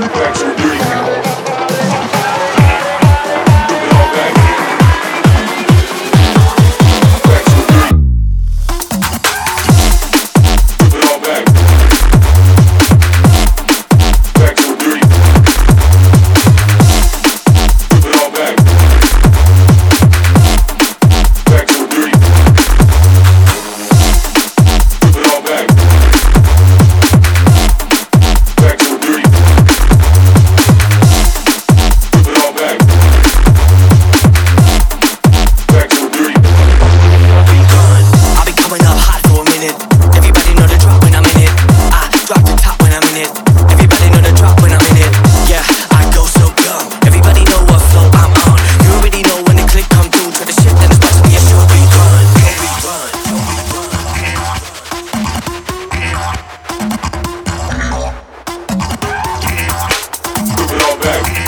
Back to the back.